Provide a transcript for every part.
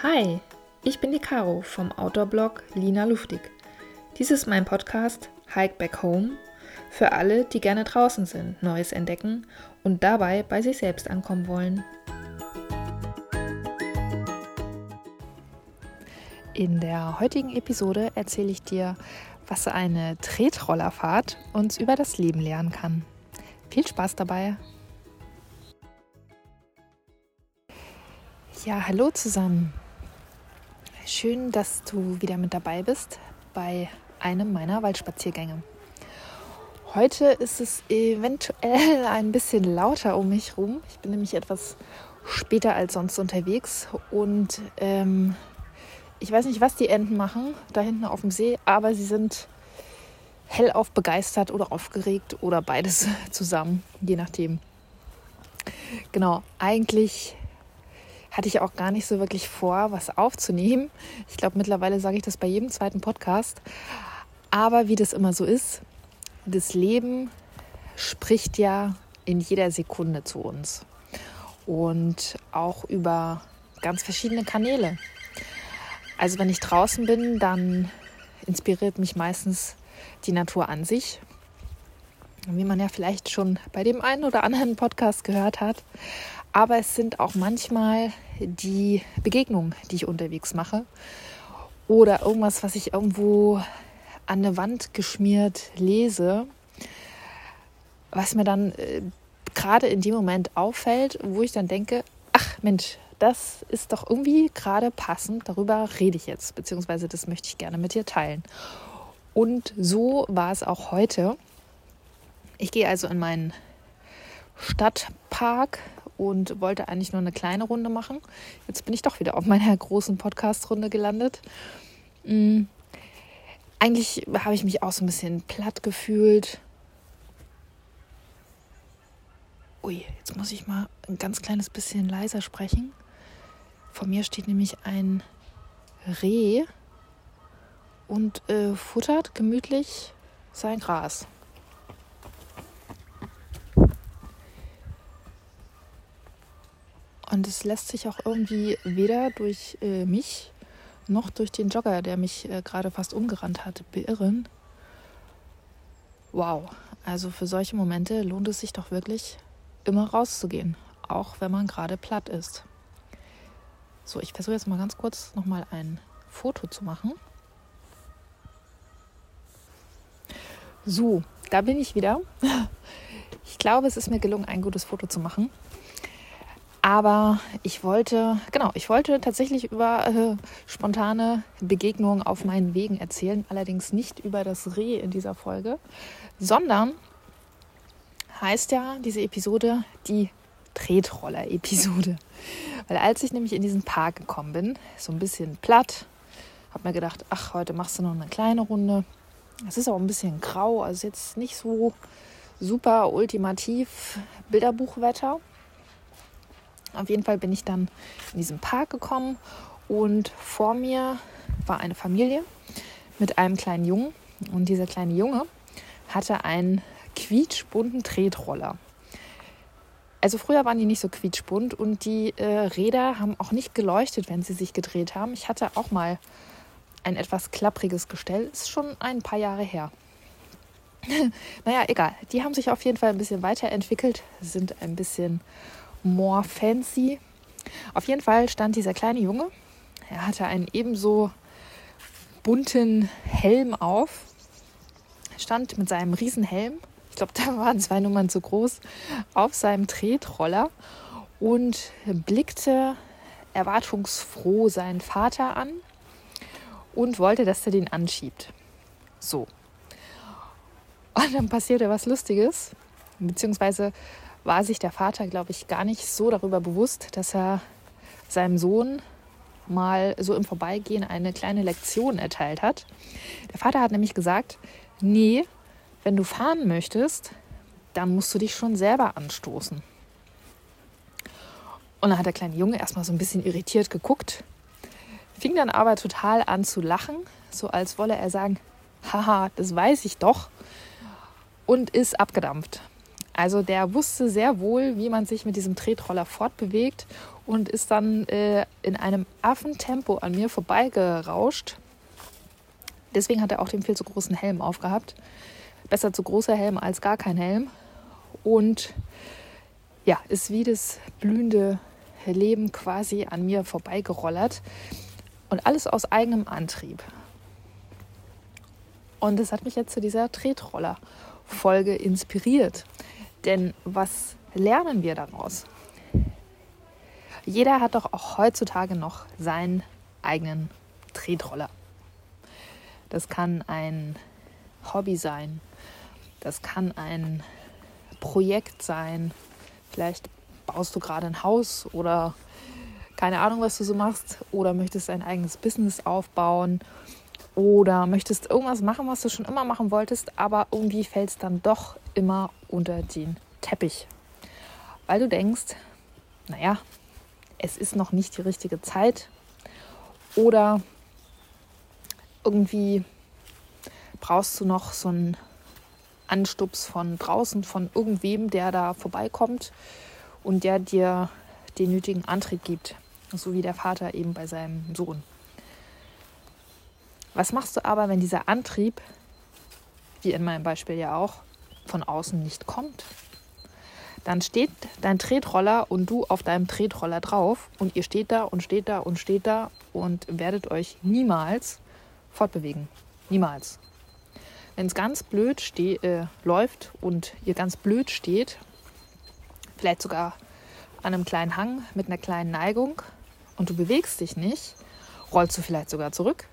Hi, ich bin die Caro vom Outdoor-Blog Lina Luftig. Dies ist mein Podcast Hike Back Home für alle, die gerne draußen sind, Neues entdecken und dabei bei sich selbst ankommen wollen. In der heutigen Episode erzähle ich dir, was eine Tretrollerfahrt uns über das Leben lernen kann. Viel Spaß dabei! Ja, hallo zusammen. Schön, dass du wieder mit dabei bist bei einem meiner Waldspaziergänge. Heute ist es eventuell ein bisschen lauter um mich rum. Ich bin nämlich etwas später als sonst unterwegs und ähm, ich weiß nicht, was die Enten machen da hinten auf dem See, aber sie sind hellauf begeistert oder aufgeregt oder beides zusammen, je nachdem. Genau, eigentlich hatte ich auch gar nicht so wirklich vor, was aufzunehmen. Ich glaube, mittlerweile sage ich das bei jedem zweiten Podcast. Aber wie das immer so ist, das Leben spricht ja in jeder Sekunde zu uns. Und auch über ganz verschiedene Kanäle. Also wenn ich draußen bin, dann inspiriert mich meistens die Natur an sich. Wie man ja vielleicht schon bei dem einen oder anderen Podcast gehört hat, aber es sind auch manchmal die Begegnungen, die ich unterwegs mache. Oder irgendwas, was ich irgendwo an eine Wand geschmiert lese, was mir dann äh, gerade in dem Moment auffällt, wo ich dann denke, ach Mensch, das ist doch irgendwie gerade passend, darüber rede ich jetzt, beziehungsweise das möchte ich gerne mit dir teilen. Und so war es auch heute. Ich gehe also in meinen Stadtpark und wollte eigentlich nur eine kleine Runde machen. Jetzt bin ich doch wieder auf meiner großen Podcast-Runde gelandet. Mhm. Eigentlich habe ich mich auch so ein bisschen platt gefühlt. Ui, jetzt muss ich mal ein ganz kleines bisschen leiser sprechen. Vor mir steht nämlich ein Reh und äh, futtert gemütlich sein Gras. Und es lässt sich auch irgendwie weder durch äh, mich noch durch den Jogger, der mich äh, gerade fast umgerannt hat, beirren. Wow, also für solche Momente lohnt es sich doch wirklich, immer rauszugehen, auch wenn man gerade platt ist. So, ich versuche jetzt mal ganz kurz nochmal ein Foto zu machen. So, da bin ich wieder. Ich glaube, es ist mir gelungen, ein gutes Foto zu machen. Aber ich wollte, genau, ich wollte tatsächlich über äh, spontane Begegnungen auf meinen Wegen erzählen, allerdings nicht über das Reh in dieser Folge, sondern heißt ja diese Episode die Tretroller-Episode. Weil als ich nämlich in diesen Park gekommen bin, so ein bisschen platt, habe mir gedacht, ach, heute machst du noch eine kleine Runde. Es ist auch ein bisschen grau, also jetzt nicht so super ultimativ Bilderbuchwetter. Auf jeden Fall bin ich dann in diesen Park gekommen und vor mir war eine Familie mit einem kleinen Jungen. Und dieser kleine Junge hatte einen quietschbunten Tretroller. Also früher waren die nicht so quietschbunt und die äh, Räder haben auch nicht geleuchtet, wenn sie sich gedreht haben. Ich hatte auch mal ein etwas klappriges Gestell, ist schon ein paar Jahre her. naja, egal. Die haben sich auf jeden Fall ein bisschen weiterentwickelt, sind ein bisschen more fancy. Auf jeden Fall stand dieser kleine Junge. Er hatte einen ebenso bunten Helm auf. Stand mit seinem Riesenhelm, ich glaube, da waren zwei Nummern zu groß, auf seinem Tretroller und blickte erwartungsfroh seinen Vater an und wollte, dass er den anschiebt. So. Und dann passierte was Lustiges, beziehungsweise war sich der Vater, glaube ich, gar nicht so darüber bewusst, dass er seinem Sohn mal so im Vorbeigehen eine kleine Lektion erteilt hat. Der Vater hat nämlich gesagt, nee, wenn du fahren möchtest, dann musst du dich schon selber anstoßen. Und dann hat der kleine Junge erstmal so ein bisschen irritiert geguckt, fing dann aber total an zu lachen, so als wolle er sagen, haha, das weiß ich doch, und ist abgedampft. Also der wusste sehr wohl, wie man sich mit diesem Tretroller fortbewegt und ist dann äh, in einem Affentempo an mir vorbeigerauscht. Deswegen hat er auch den viel zu großen Helm aufgehabt. Besser zu großer Helm als gar kein Helm. Und ja, ist wie das blühende Leben quasi an mir vorbeigerollert. Und alles aus eigenem Antrieb. Und das hat mich jetzt zu dieser Tretroller-Folge inspiriert. Denn was lernen wir daraus? Jeder hat doch auch heutzutage noch seinen eigenen Tretroller. Das kann ein Hobby sein. Das kann ein Projekt sein. Vielleicht baust du gerade ein Haus oder keine Ahnung, was du so machst. Oder möchtest ein eigenes Business aufbauen. Oder möchtest irgendwas machen, was du schon immer machen wolltest, aber irgendwie fällt es dann doch immer unter den Teppich. Weil du denkst, naja, es ist noch nicht die richtige Zeit. Oder irgendwie brauchst du noch so einen Anstups von draußen, von irgendwem, der da vorbeikommt und der dir den nötigen Antrieb gibt. So wie der Vater eben bei seinem Sohn. Was machst du aber, wenn dieser Antrieb, wie in meinem Beispiel ja auch, von außen nicht kommt? Dann steht dein Tretroller und du auf deinem Tretroller drauf und ihr steht da und steht da und steht da und werdet euch niemals fortbewegen. Niemals. Wenn es ganz blöd äh, läuft und ihr ganz blöd steht, vielleicht sogar an einem kleinen Hang mit einer kleinen Neigung und du bewegst dich nicht, rollst du vielleicht sogar zurück.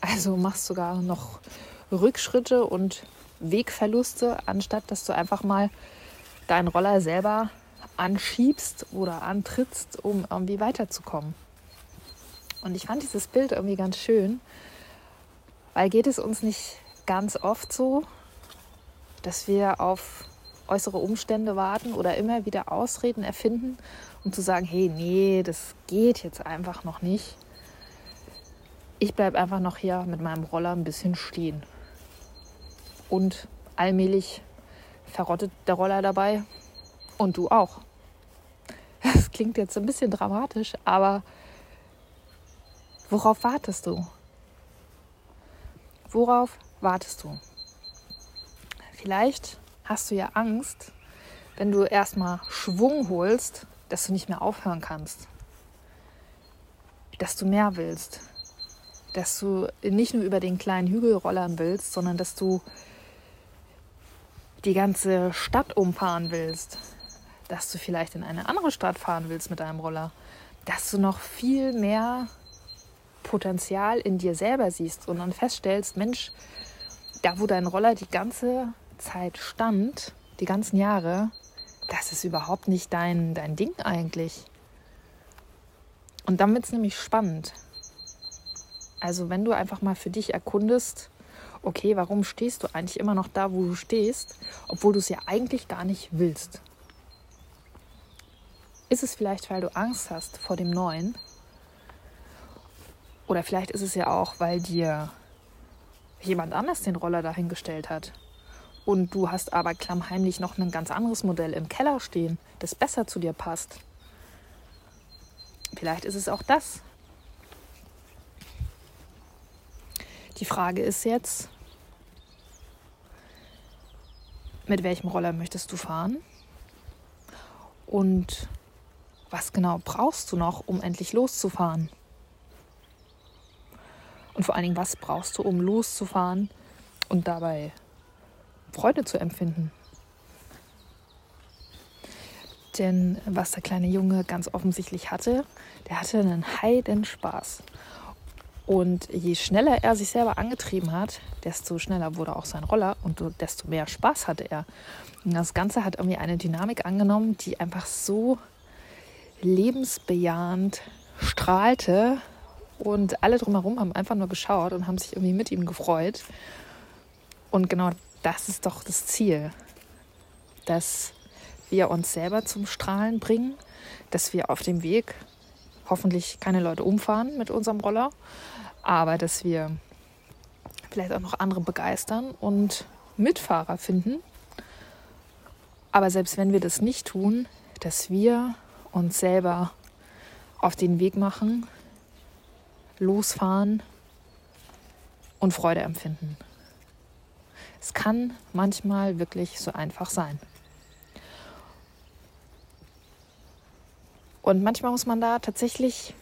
Also machst sogar noch Rückschritte und Wegverluste, anstatt dass du einfach mal deinen Roller selber anschiebst oder antrittst, um irgendwie weiterzukommen. Und ich fand dieses Bild irgendwie ganz schön, weil geht es uns nicht ganz oft so, dass wir auf äußere Umstände warten oder immer wieder Ausreden erfinden, um zu sagen, hey, nee, das geht jetzt einfach noch nicht. Ich bleibe einfach noch hier mit meinem Roller ein bisschen stehen. Und allmählich verrottet der Roller dabei und du auch. Das klingt jetzt ein bisschen dramatisch, aber worauf wartest du? Worauf wartest du? Vielleicht hast du ja Angst, wenn du erstmal Schwung holst, dass du nicht mehr aufhören kannst. Dass du mehr willst. Dass du nicht nur über den kleinen Hügel rollern willst, sondern dass du die ganze Stadt umfahren willst, dass du vielleicht in eine andere Stadt fahren willst mit deinem Roller, dass du noch viel mehr Potenzial in dir selber siehst und dann feststellst, Mensch, da wo dein Roller die ganze Zeit stand, die ganzen Jahre, das ist überhaupt nicht dein, dein Ding eigentlich. Und dann wird es nämlich spannend. Also wenn du einfach mal für dich erkundest, okay, warum stehst du eigentlich immer noch da, wo du stehst, obwohl du es ja eigentlich gar nicht willst? Ist es vielleicht, weil du Angst hast vor dem Neuen? Oder vielleicht ist es ja auch, weil dir jemand anders den Roller dahingestellt hat. Und du hast aber klammheimlich noch ein ganz anderes Modell im Keller stehen, das besser zu dir passt. Vielleicht ist es auch das. Die Frage ist jetzt, mit welchem Roller möchtest du fahren? Und was genau brauchst du noch, um endlich loszufahren? Und vor allen Dingen, was brauchst du, um loszufahren und dabei Freude zu empfinden? Denn was der kleine Junge ganz offensichtlich hatte, der hatte einen heiden Spaß. Und je schneller er sich selber angetrieben hat, desto schneller wurde auch sein Roller und desto mehr Spaß hatte er. Und das Ganze hat irgendwie eine Dynamik angenommen, die einfach so lebensbejahend strahlte. Und alle drumherum haben einfach nur geschaut und haben sich irgendwie mit ihm gefreut. Und genau das ist doch das Ziel, dass wir uns selber zum Strahlen bringen, dass wir auf dem Weg hoffentlich keine Leute umfahren mit unserem Roller, aber dass wir vielleicht auch noch andere begeistern und Mitfahrer finden Aber selbst wenn wir das nicht tun, dass wir uns selber auf den Weg machen, losfahren und Freude empfinden. Es kann manchmal wirklich so einfach sein. Und manchmal muss man da tatsächlich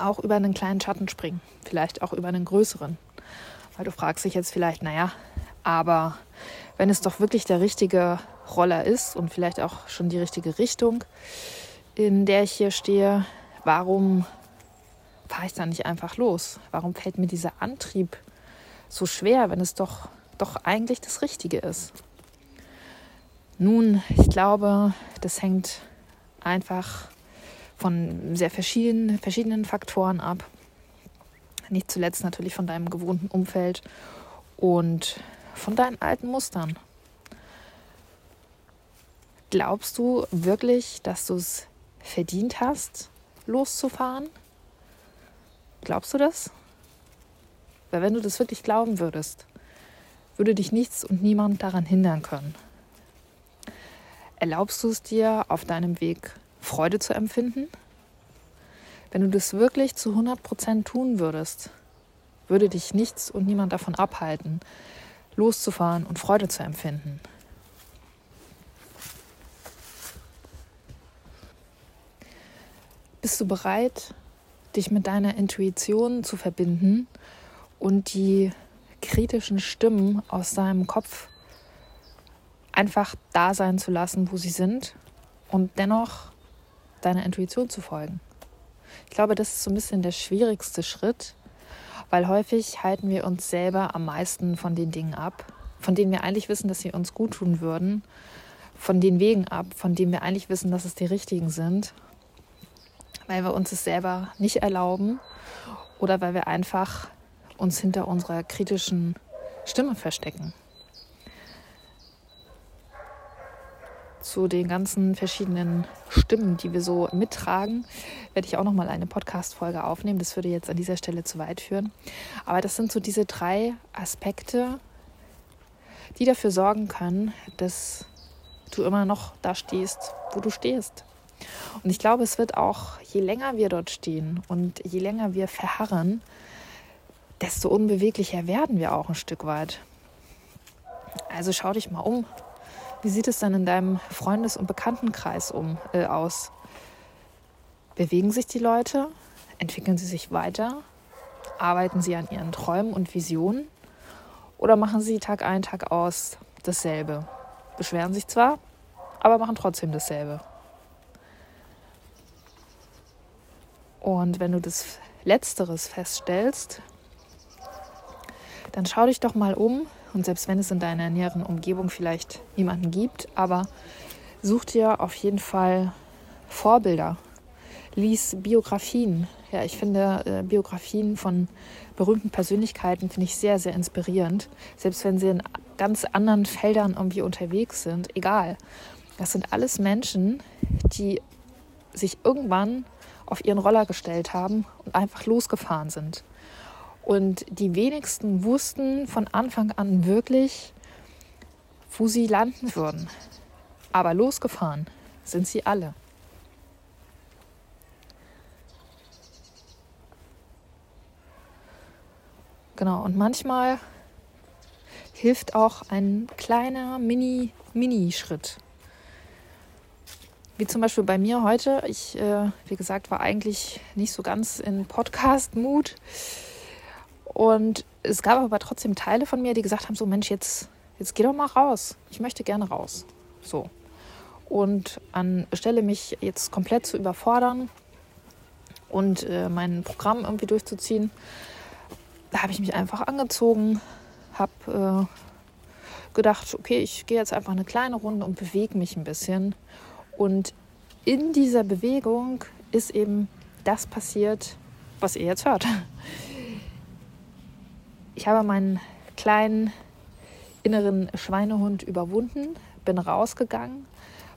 auch über einen kleinen Schatten springen, vielleicht auch über einen größeren. Weil du fragst dich jetzt vielleicht, naja, aber wenn es doch wirklich der richtige Roller ist und vielleicht auch schon die richtige Richtung, in der ich hier stehe, warum fahre ich da nicht einfach los? Warum fällt mir dieser Antrieb so schwer, wenn es doch, doch eigentlich das Richtige ist? Nun, ich glaube, das hängt einfach von sehr verschiedenen, verschiedenen Faktoren ab. Nicht zuletzt natürlich von deinem gewohnten Umfeld und von deinen alten Mustern. Glaubst du wirklich, dass du es verdient hast, loszufahren? Glaubst du das? Weil wenn du das wirklich glauben würdest, würde dich nichts und niemand daran hindern können. Erlaubst du es dir, auf deinem Weg Freude zu empfinden? Wenn du das wirklich zu 100 Prozent tun würdest, würde dich nichts und niemand davon abhalten, loszufahren und Freude zu empfinden. Bist du bereit, dich mit deiner Intuition zu verbinden und die kritischen Stimmen aus deinem Kopf einfach da sein zu lassen, wo sie sind und dennoch deiner Intuition zu folgen. Ich glaube, das ist so ein bisschen der schwierigste Schritt, weil häufig halten wir uns selber am meisten von den Dingen ab, von denen wir eigentlich wissen, dass sie uns gut tun würden, von den Wegen ab, von denen wir eigentlich wissen, dass es die richtigen sind, weil wir uns es selber nicht erlauben oder weil wir einfach uns hinter unserer kritischen Stimme verstecken. Zu den ganzen verschiedenen Stimmen, die wir so mittragen, werde ich auch noch mal eine Podcast-Folge aufnehmen. Das würde jetzt an dieser Stelle zu weit führen. Aber das sind so diese drei Aspekte, die dafür sorgen können, dass du immer noch da stehst, wo du stehst. Und ich glaube, es wird auch, je länger wir dort stehen und je länger wir verharren, desto unbeweglicher werden wir auch ein Stück weit. Also schau dich mal um. Wie sieht es dann in deinem Freundes- und Bekanntenkreis um, äh, aus? Bewegen sich die Leute? Entwickeln sie sich weiter? Arbeiten sie an ihren Träumen und Visionen? Oder machen sie Tag ein, Tag aus dasselbe? Beschweren sich zwar, aber machen trotzdem dasselbe. Und wenn du das Letzteres feststellst, dann schau dich doch mal um und selbst wenn es in deiner näheren Umgebung vielleicht niemanden gibt, aber such dir auf jeden Fall Vorbilder. Lies Biografien. Ja, ich finde äh, Biografien von berühmten Persönlichkeiten finde ich sehr, sehr inspirierend. Selbst wenn sie in ganz anderen Feldern irgendwie unterwegs sind, egal. Das sind alles Menschen, die sich irgendwann auf ihren Roller gestellt haben und einfach losgefahren sind. Und die wenigsten wussten von Anfang an wirklich, wo sie landen würden. Aber losgefahren sind sie alle. Genau, und manchmal hilft auch ein kleiner Mini-Mini-Schritt. Wie zum Beispiel bei mir heute. Ich, äh, wie gesagt, war eigentlich nicht so ganz in Podcast-Mut. Und es gab aber trotzdem Teile von mir, die gesagt haben: So, Mensch, jetzt, jetzt geh doch mal raus. Ich möchte gerne raus. So. Und anstelle mich jetzt komplett zu überfordern und äh, mein Programm irgendwie durchzuziehen, habe ich mich einfach angezogen, habe äh, gedacht, okay, ich gehe jetzt einfach eine kleine Runde und bewege mich ein bisschen. Und in dieser Bewegung ist eben das passiert, was ihr jetzt hört ich habe meinen kleinen inneren Schweinehund überwunden, bin rausgegangen,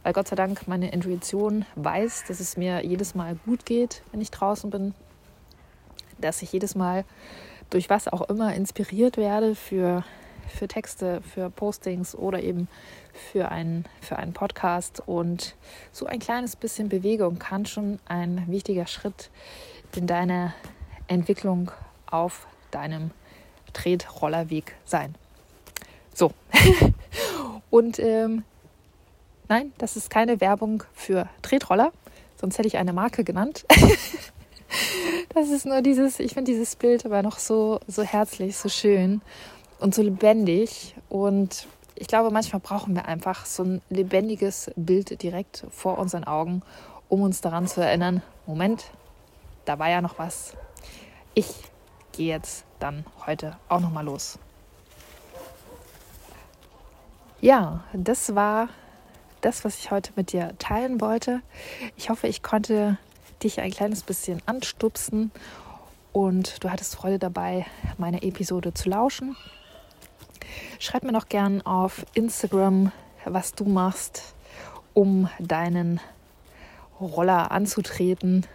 weil Gott sei Dank meine Intuition weiß, dass es mir jedes Mal gut geht, wenn ich draußen bin, dass ich jedes Mal durch was auch immer inspiriert werde für für Texte, für Postings oder eben für einen, für einen Podcast. Und so ein kleines bisschen Bewegung kann schon ein wichtiger Schritt in deiner Entwicklung auf deinem Tretrollerweg sein. So. Und ähm, nein, das ist keine Werbung für Tretroller, sonst hätte ich eine Marke genannt. das ist nur dieses, ich finde dieses Bild aber noch so, so herzlich, so schön und so lebendig. Und ich glaube, manchmal brauchen wir einfach so ein lebendiges Bild direkt vor unseren Augen, um uns daran zu erinnern, Moment, da war ja noch was. Ich gehe jetzt dann heute auch noch mal los. Ja, das war das, was ich heute mit dir teilen wollte. Ich hoffe, ich konnte dich ein kleines bisschen anstupsen und du hattest Freude dabei, meine Episode zu lauschen. Schreib mir noch gern auf Instagram, was du machst, um deinen Roller anzutreten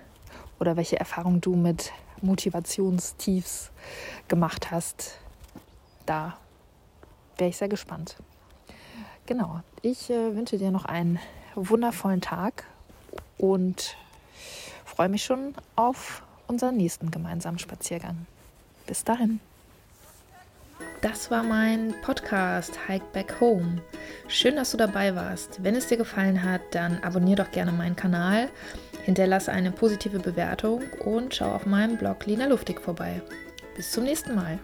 oder welche Erfahrungen du mit Motivationstiefs gemacht hast. Da wäre ich sehr gespannt. Genau, ich äh, wünsche dir noch einen wundervollen Tag und freue mich schon auf unseren nächsten gemeinsamen Spaziergang. Bis dahin. Das war mein Podcast Hike Back Home. Schön, dass du dabei warst. Wenn es dir gefallen hat, dann abonniere doch gerne meinen Kanal, hinterlasse eine positive Bewertung und schau auf meinem Blog Lina Luftig vorbei. Bis zum nächsten Mal.